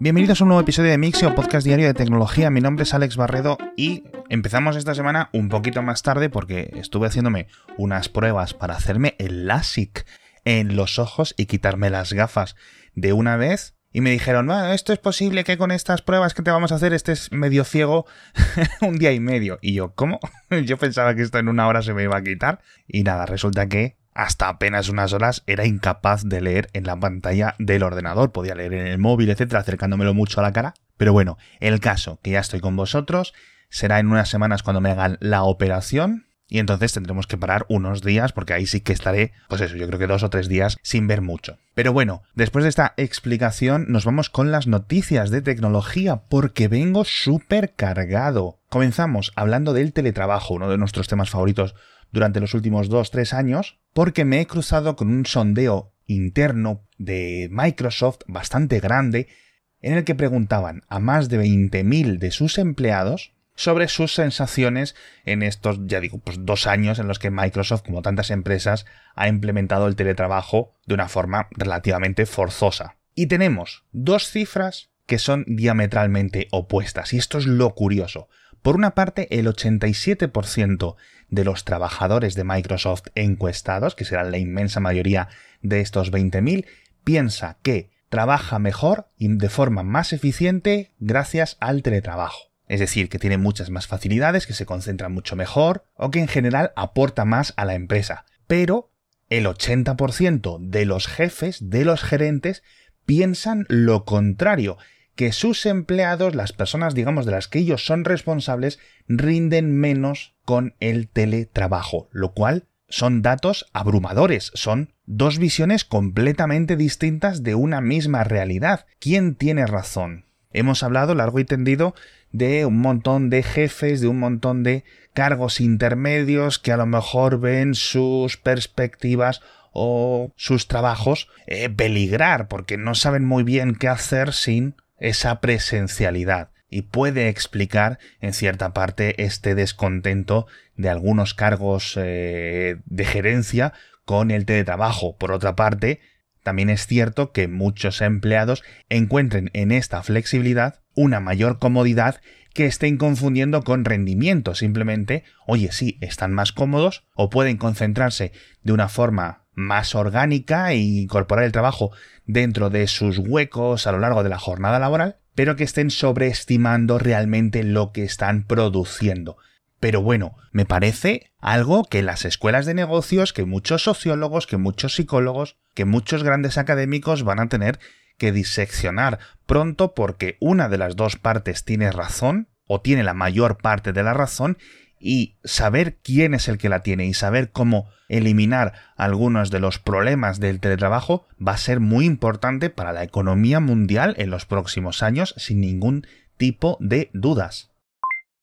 Bienvenidos a un nuevo episodio de Mixio, podcast diario de tecnología. Mi nombre es Alex Barredo y empezamos esta semana un poquito más tarde porque estuve haciéndome unas pruebas para hacerme el LASIK en los ojos y quitarme las gafas de una vez. Y me dijeron, bueno, esto es posible que con estas pruebas que te vamos a hacer estés medio ciego un día y medio. Y yo, ¿cómo? yo pensaba que esto en una hora se me iba a quitar. Y nada, resulta que hasta apenas unas horas era incapaz de leer en la pantalla del ordenador. Podía leer en el móvil, etcétera, acercándomelo mucho a la cara. Pero bueno, el caso, que ya estoy con vosotros, será en unas semanas cuando me hagan la operación. Y entonces tendremos que parar unos días porque ahí sí que estaré, pues eso, yo creo que dos o tres días sin ver mucho. Pero bueno, después de esta explicación nos vamos con las noticias de tecnología porque vengo súper cargado. Comenzamos hablando del teletrabajo, uno de nuestros temas favoritos durante los últimos 2-3 años, porque me he cruzado con un sondeo interno de Microsoft bastante grande en el que preguntaban a más de 20.000 de sus empleados sobre sus sensaciones en estos, ya digo, pues dos años en los que Microsoft, como tantas empresas, ha implementado el teletrabajo de una forma relativamente forzosa. Y tenemos dos cifras que son diametralmente opuestas, y esto es lo curioso. Por una parte, el 87% de los trabajadores de Microsoft encuestados, que serán la inmensa mayoría de estos 20.000, piensa que trabaja mejor y de forma más eficiente gracias al teletrabajo. Es decir, que tiene muchas más facilidades, que se concentra mucho mejor o que en general aporta más a la empresa. Pero el 80% de los jefes, de los gerentes, piensan lo contrario que sus empleados, las personas, digamos, de las que ellos son responsables, rinden menos con el teletrabajo, lo cual son datos abrumadores, son dos visiones completamente distintas de una misma realidad. ¿Quién tiene razón? Hemos hablado largo y tendido de un montón de jefes, de un montón de cargos intermedios que a lo mejor ven sus perspectivas o sus trabajos eh, peligrar porque no saben muy bien qué hacer sin esa presencialidad y puede explicar en cierta parte este descontento de algunos cargos eh, de gerencia con el teletrabajo. Por otra parte, también es cierto que muchos empleados encuentren en esta flexibilidad una mayor comodidad que estén confundiendo con rendimiento. Simplemente, oye, sí, están más cómodos o pueden concentrarse de una forma más orgánica e incorporar el trabajo dentro de sus huecos a lo largo de la jornada laboral, pero que estén sobreestimando realmente lo que están produciendo. Pero bueno, me parece algo que las escuelas de negocios, que muchos sociólogos, que muchos psicólogos, que muchos grandes académicos van a tener que diseccionar pronto porque una de las dos partes tiene razón, o tiene la mayor parte de la razón, y saber quién es el que la tiene y saber cómo eliminar algunos de los problemas del teletrabajo va a ser muy importante para la economía mundial en los próximos años sin ningún tipo de dudas.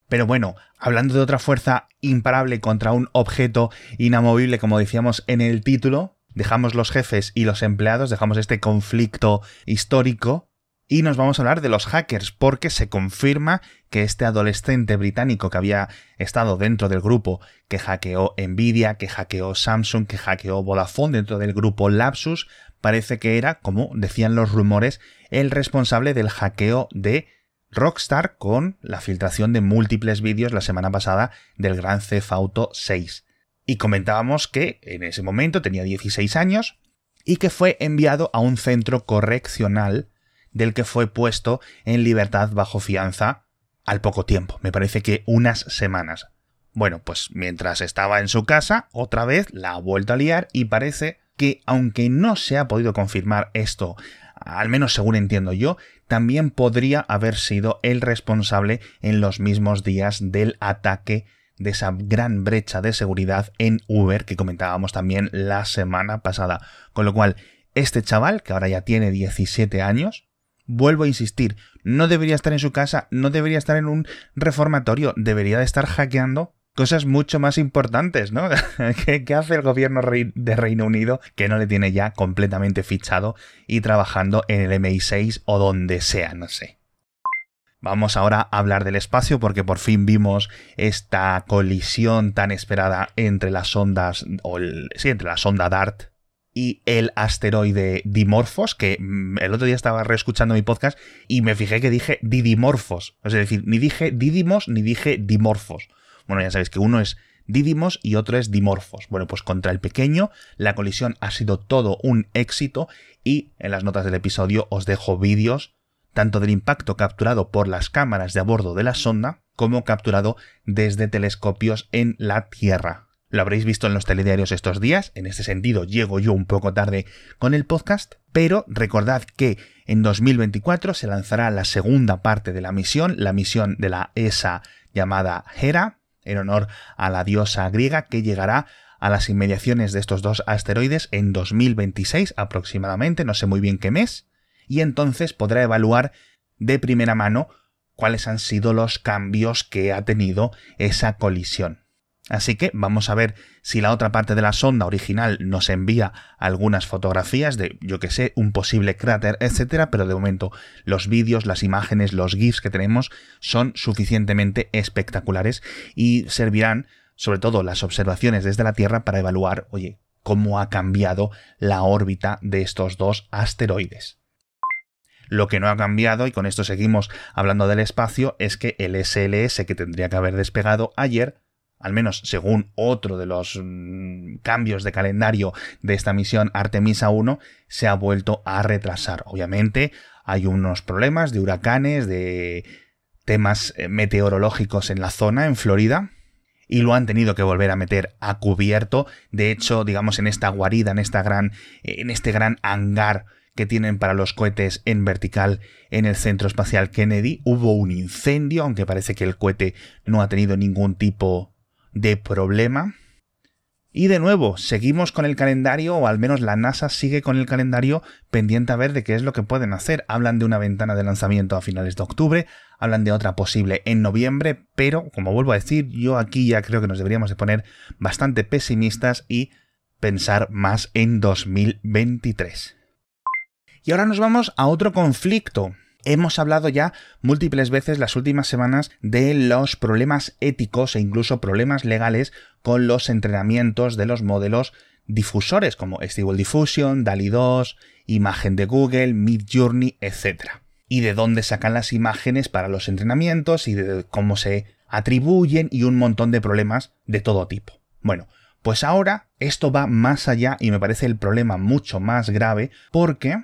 Pero bueno, hablando de otra fuerza imparable contra un objeto inamovible como decíamos en el título, dejamos los jefes y los empleados, dejamos este conflicto histórico y nos vamos a hablar de los hackers, porque se confirma que este adolescente británico que había estado dentro del grupo que hackeó Nvidia, que hackeó Samsung, que hackeó Vodafone dentro del grupo Lapsus, parece que era, como decían los rumores, el responsable del hackeo de Rockstar con la filtración de múltiples vídeos la semana pasada del Gran Theft Auto 6. Y comentábamos que en ese momento tenía 16 años y que fue enviado a un centro correccional del que fue puesto en libertad bajo fianza al poco tiempo, me parece que unas semanas. Bueno, pues mientras estaba en su casa, otra vez la ha vuelto a liar y parece que, aunque no se ha podido confirmar esto, al menos según entiendo yo, también podría haber sido el responsable en los mismos días del ataque de esa gran brecha de seguridad en Uber que comentábamos también la semana pasada. Con lo cual, este chaval, que ahora ya tiene 17 años, Vuelvo a insistir, no debería estar en su casa, no debería estar en un reformatorio, debería de estar hackeando cosas mucho más importantes, ¿no? ¿Qué, hace el gobierno de Reino Unido que no le tiene ya completamente fichado y trabajando en el MI6 o donde sea, no sé? Vamos ahora a hablar del espacio porque por fin vimos esta colisión tan esperada entre las ondas, o sí, entre la sonda DART y el asteroide Dimorphos, que mm, el otro día estaba reescuchando mi podcast y me fijé que dije Didimorphos. Es decir, ni dije Didimos ni dije Dimorphos. Bueno, ya sabéis que uno es Didimos y otro es Dimorphos. Bueno, pues contra el pequeño la colisión ha sido todo un éxito y en las notas del episodio os dejo vídeos tanto del impacto capturado por las cámaras de a bordo de la sonda como capturado desde telescopios en la Tierra. Lo habréis visto en los telediarios estos días, en este sentido llego yo un poco tarde con el podcast, pero recordad que en 2024 se lanzará la segunda parte de la misión, la misión de la ESA llamada Hera, en honor a la diosa griega que llegará a las inmediaciones de estos dos asteroides en 2026 aproximadamente, no sé muy bien qué mes, y entonces podrá evaluar de primera mano cuáles han sido los cambios que ha tenido esa colisión. Así que vamos a ver si la otra parte de la sonda original nos envía algunas fotografías de, yo que sé, un posible cráter, etcétera, pero de momento los vídeos, las imágenes, los GIFs que tenemos son suficientemente espectaculares y servirán, sobre todo las observaciones desde la Tierra, para evaluar, oye, cómo ha cambiado la órbita de estos dos asteroides. Lo que no ha cambiado, y con esto seguimos hablando del espacio, es que el SLS que tendría que haber despegado ayer al menos según otro de los mm, cambios de calendario de esta misión Artemisa 1, se ha vuelto a retrasar. Obviamente hay unos problemas de huracanes, de temas eh, meteorológicos en la zona, en Florida, y lo han tenido que volver a meter a cubierto. De hecho, digamos, en esta guarida, en esta gran, en este gran hangar que tienen para los cohetes en vertical en el Centro Espacial Kennedy, hubo un incendio, aunque parece que el cohete no ha tenido ningún tipo de problema. Y de nuevo, seguimos con el calendario, o al menos la NASA sigue con el calendario pendiente a ver de qué es lo que pueden hacer. Hablan de una ventana de lanzamiento a finales de octubre, hablan de otra posible en noviembre, pero, como vuelvo a decir, yo aquí ya creo que nos deberíamos de poner bastante pesimistas y pensar más en 2023. Y ahora nos vamos a otro conflicto, Hemos hablado ya múltiples veces las últimas semanas de los problemas éticos e incluso problemas legales con los entrenamientos de los modelos difusores como Stable Diffusion, DALI 2, imagen de Google, Midjourney, etc. Y de dónde sacan las imágenes para los entrenamientos y de cómo se atribuyen y un montón de problemas de todo tipo. Bueno, pues ahora esto va más allá y me parece el problema mucho más grave porque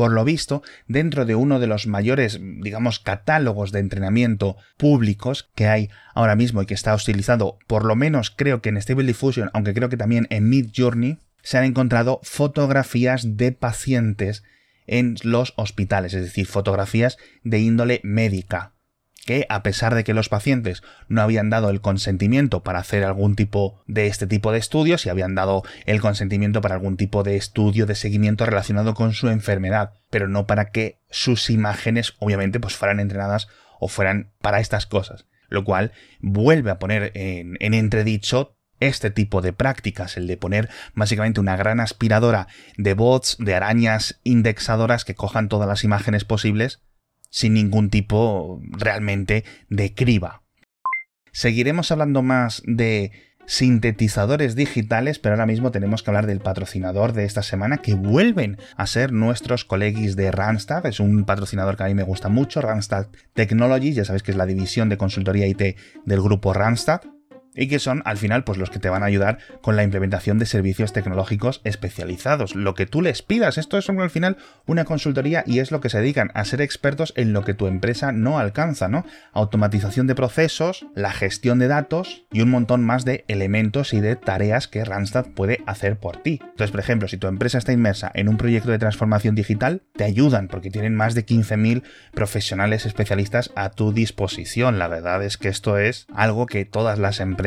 por lo visto, dentro de uno de los mayores, digamos, catálogos de entrenamiento públicos que hay ahora mismo y que está utilizado, por lo menos creo que en Stable Diffusion, aunque creo que también en Mid Journey, se han encontrado fotografías de pacientes en los hospitales, es decir, fotografías de índole médica que a pesar de que los pacientes no habían dado el consentimiento para hacer algún tipo de este tipo de estudios y habían dado el consentimiento para algún tipo de estudio de seguimiento relacionado con su enfermedad, pero no para que sus imágenes obviamente pues fueran entrenadas o fueran para estas cosas, lo cual vuelve a poner en, en entredicho este tipo de prácticas, el de poner básicamente una gran aspiradora de bots, de arañas indexadoras que cojan todas las imágenes posibles sin ningún tipo realmente de criba. Seguiremos hablando más de sintetizadores digitales, pero ahora mismo tenemos que hablar del patrocinador de esta semana que vuelven a ser nuestros colegis de Randstad. Es un patrocinador que a mí me gusta mucho, Randstad Technologies, ya sabéis que es la división de consultoría IT del grupo Randstad y que son al final pues los que te van a ayudar con la implementación de servicios tecnológicos especializados. Lo que tú les pidas, esto es al final una consultoría y es lo que se dedican a ser expertos en lo que tu empresa no alcanza, ¿no? Automatización de procesos, la gestión de datos y un montón más de elementos y de tareas que Randstad puede hacer por ti. Entonces, por ejemplo, si tu empresa está inmersa en un proyecto de transformación digital, te ayudan porque tienen más de 15.000 profesionales especialistas a tu disposición. La verdad es que esto es algo que todas las empresas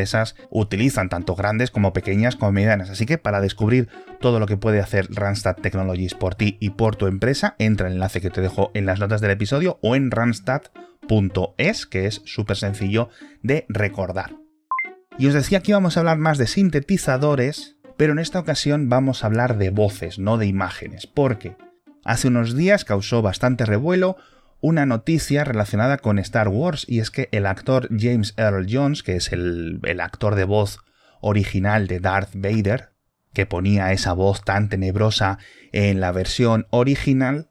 utilizan, tanto grandes como pequeñas como. Así que para descubrir todo lo que puede hacer Randstad Technologies por ti y por tu empresa, entra el enlace que te dejo en las notas del episodio o en randstad.es, que es súper sencillo de recordar. Y os decía que íbamos a hablar más de sintetizadores, pero en esta ocasión vamos a hablar de voces, no de imágenes, porque hace unos días causó bastante revuelo una noticia relacionada con Star Wars y es que el actor James Earl Jones, que es el, actor de voz original de Darth Vader, que ponía esa voz tan tenebrosa en la versión original,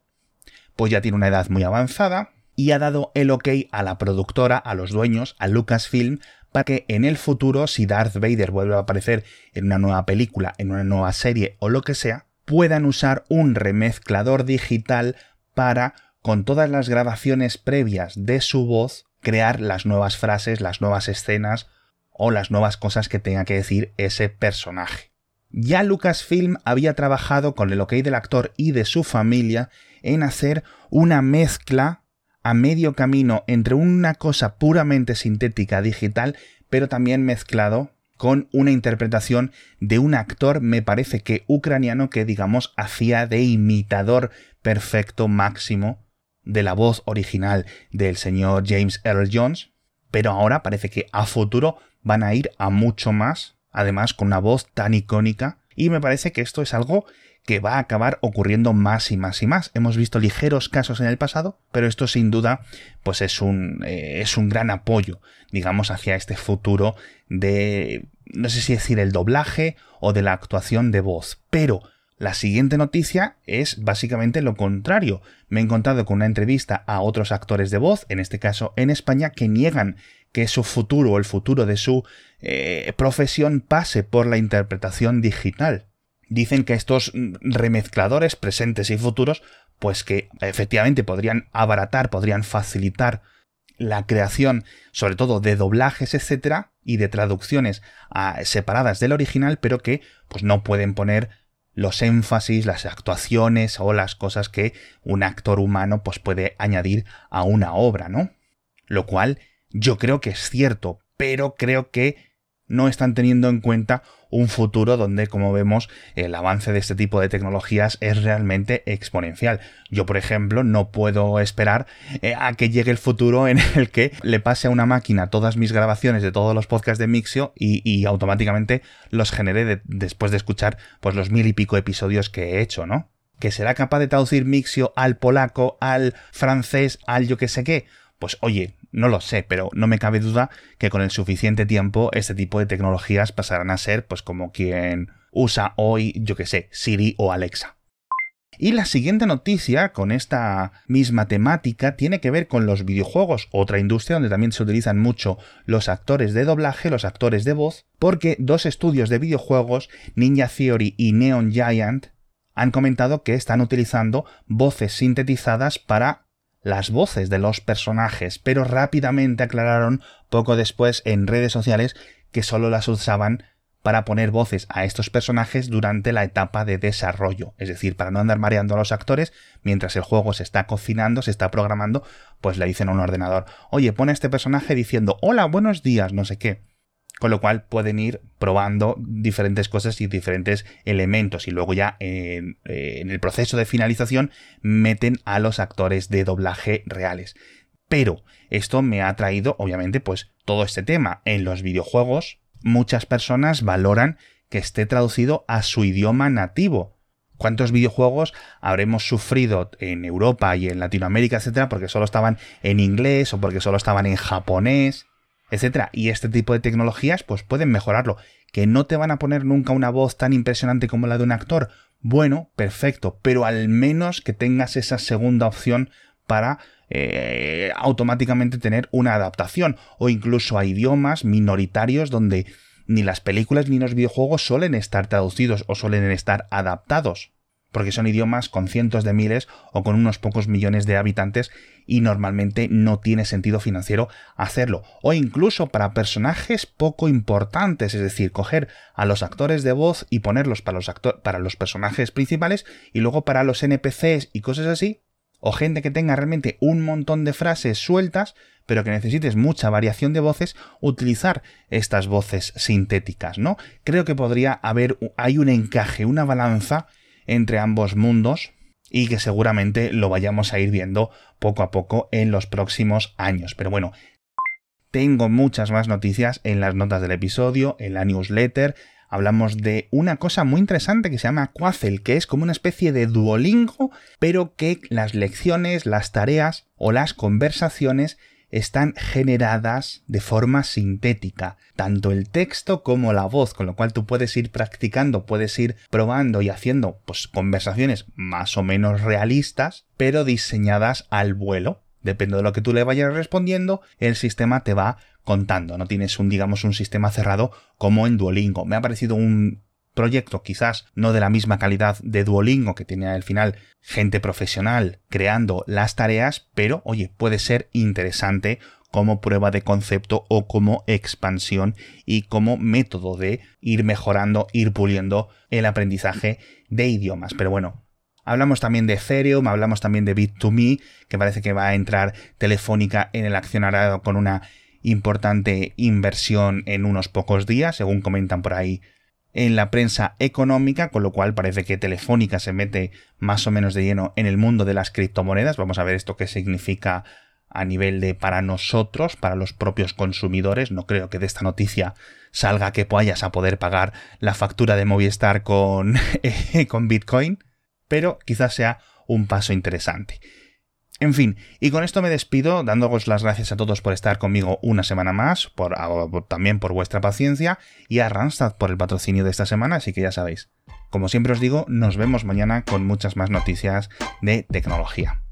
pues ya tiene una edad muy avanzada y ha dado el ok a la productora, a los dueños, a Lucasfilm, para que en el futuro, si Darth Vader vuelve a aparecer en una nueva película, en una nueva serie o lo que sea, puedan usar un remezclador digital para, con todas las grabaciones previas de su voz, crear las nuevas frases, las nuevas escenas o las nuevas cosas que tenga que decir ese personaje. Ya Lucasfilm había trabajado con el ok del actor y de su familia en hacer una mezcla a medio camino entre una cosa puramente sintética digital, pero también mezclado con una interpretación de un actor, me parece que ucraniano, que digamos hacía de imitador perfecto máximo de la voz original del señor James Earl Jones, pero ahora parece que a futuro van a ir a mucho más, además con una voz tan icónica, y me parece que esto es algo que va a acabar ocurriendo más y más y más. Hemos visto ligeros casos en el pasado, pero esto sin duda pues es un, eh, es un gran apoyo, digamos, hacia este futuro de, no sé si decir el doblaje o de la actuación de voz, pero la siguiente noticia es básicamente lo contrario. Me he encontrado con una entrevista a otros actores de voz, en este caso en España, que niegan que su futuro o el futuro de su eh, profesión pase por la interpretación digital dicen que estos remezcladores presentes y futuros, pues que efectivamente podrían abaratar, podrían facilitar la creación, sobre todo de doblajes, etcétera, y de traducciones ah, separadas del original, pero que pues no pueden poner los énfasis, las actuaciones o las cosas que un actor humano pues puede añadir a una obra, ¿no? Lo cual yo creo que es cierto, pero creo que no están teniendo en cuenta un futuro donde, como vemos, el avance de este tipo de tecnologías es realmente exponencial. Yo, por ejemplo, no puedo esperar eh, a que llegue el futuro en el que le pase a una máquina todas mis grabaciones de todos los podcasts de Mixio y, automáticamente los genere después de escuchar pues los mil y pico episodios que he hecho, ¿no? que será capaz de traducir Mixio al polaco, al francés, al yo que sé qué. Pues oye, no lo sé, pero no me cabe duda que con el suficiente tiempo este tipo de tecnologías pasarán a ser pues como quien usa hoy, yo que sé, Siri o Alexa. Y la siguiente noticia con esta misma temática tiene que ver con los videojuegos, otra industria donde también se utilizan mucho los actores de doblaje, los actores de voz, porque dos estudios de videojuegos, Ninja Theory y Neon Giant, han comentado que están utilizando voces sintetizadas para las voces de los personajes, pero rápidamente aclararon poco después en redes sociales que solo las usaban para poner voces a estos personajes durante la etapa de desarrollo, es decir, para no andar mareando a los actores mientras el juego se está cocinando, se está programando, pues le dicen a un ordenador, oye, pone a este personaje diciendo, hola, buenos días, no sé qué con lo cual pueden ir probando diferentes cosas y diferentes elementos y luego ya en, el proceso de finalización meten a los actores de doblaje reales. Pero esto me ha traído, obviamente, pues todo este tema. En los videojuegos, muchas personas valoran que esté traducido a su idioma nativo. ¿Cuántos videojuegos habremos sufrido en Europa y en Latinoamérica, etcétera, porque solo estaban en inglés o porque solo estaban en japonés? Etcétera. Y este tipo de tecnologías, pues pueden mejorarlo. Que no te van a poner nunca una voz tan impresionante como la de un actor. Bueno, perfecto, pero al menos que tengas esa segunda opción para eh, automáticamente tener una adaptación o incluso a idiomas minoritarios donde ni las películas ni los videojuegos suelen estar traducidos o suelen estar adaptados porque son idiomas con cientos de miles o con unos pocos millones de habitantes y normalmente no tiene sentido financiero hacerlo. O incluso para personajes poco importantes, es decir, coger a los actores de voz y ponerlos para los, para los personajes principales y luego para los NPCs y cosas así. O gente que tenga realmente un montón de frases sueltas, pero que necesites mucha variación de voces, utilizar estas voces sintéticas, ¿no? Creo que podría haber, hay un encaje, una balanza entre ambos mundos y que seguramente lo vayamos a ir viendo poco a poco en los próximos años. Pero bueno, tengo muchas más noticias en las notas del episodio, en la newsletter. Hablamos de una cosa muy interesante que se llama Quazel, que es como una especie de Duolingo, pero que las lecciones, las tareas o las conversaciones están generadas de forma sintética, tanto el texto como la voz, con lo cual tú puedes ir practicando, puedes ir probando y haciendo pues conversaciones más o menos realistas, pero diseñadas al vuelo. Depende de lo que tú le vayas respondiendo, el sistema te va contando. No tienes un, digamos, un sistema cerrado como en Duolingo. Me ha parecido un proyecto quizás no de la misma calidad de Duolingo que tiene al final gente profesional creando las tareas, pero oye, puede ser interesante como prueba de concepto o como expansión y como método de ir mejorando, ir puliendo el aprendizaje de idiomas. Pero bueno, hablamos también de Ethereum, hablamos también de Bit2Me, que parece que va a entrar Telefónica en el accionariado con una importante inversión en unos pocos días, según comentan por ahí en la prensa económica, con lo cual parece que Telefónica se mete más o menos de lleno en el mundo de las criptomonedas. Vamos a ver esto qué significa a nivel de para nosotros, para los propios consumidores. No creo que de esta noticia salga que vayas a poder pagar la factura de Movistar con, con Bitcoin, pero quizás sea un paso interesante. En fin, y con esto me despido, dándoos las gracias a todos por estar conmigo una semana más, por, también por vuestra paciencia, y a Randstad por el patrocinio de esta semana, así que ya sabéis. Como siempre os digo, nos vemos mañana con muchas más noticias de tecnología.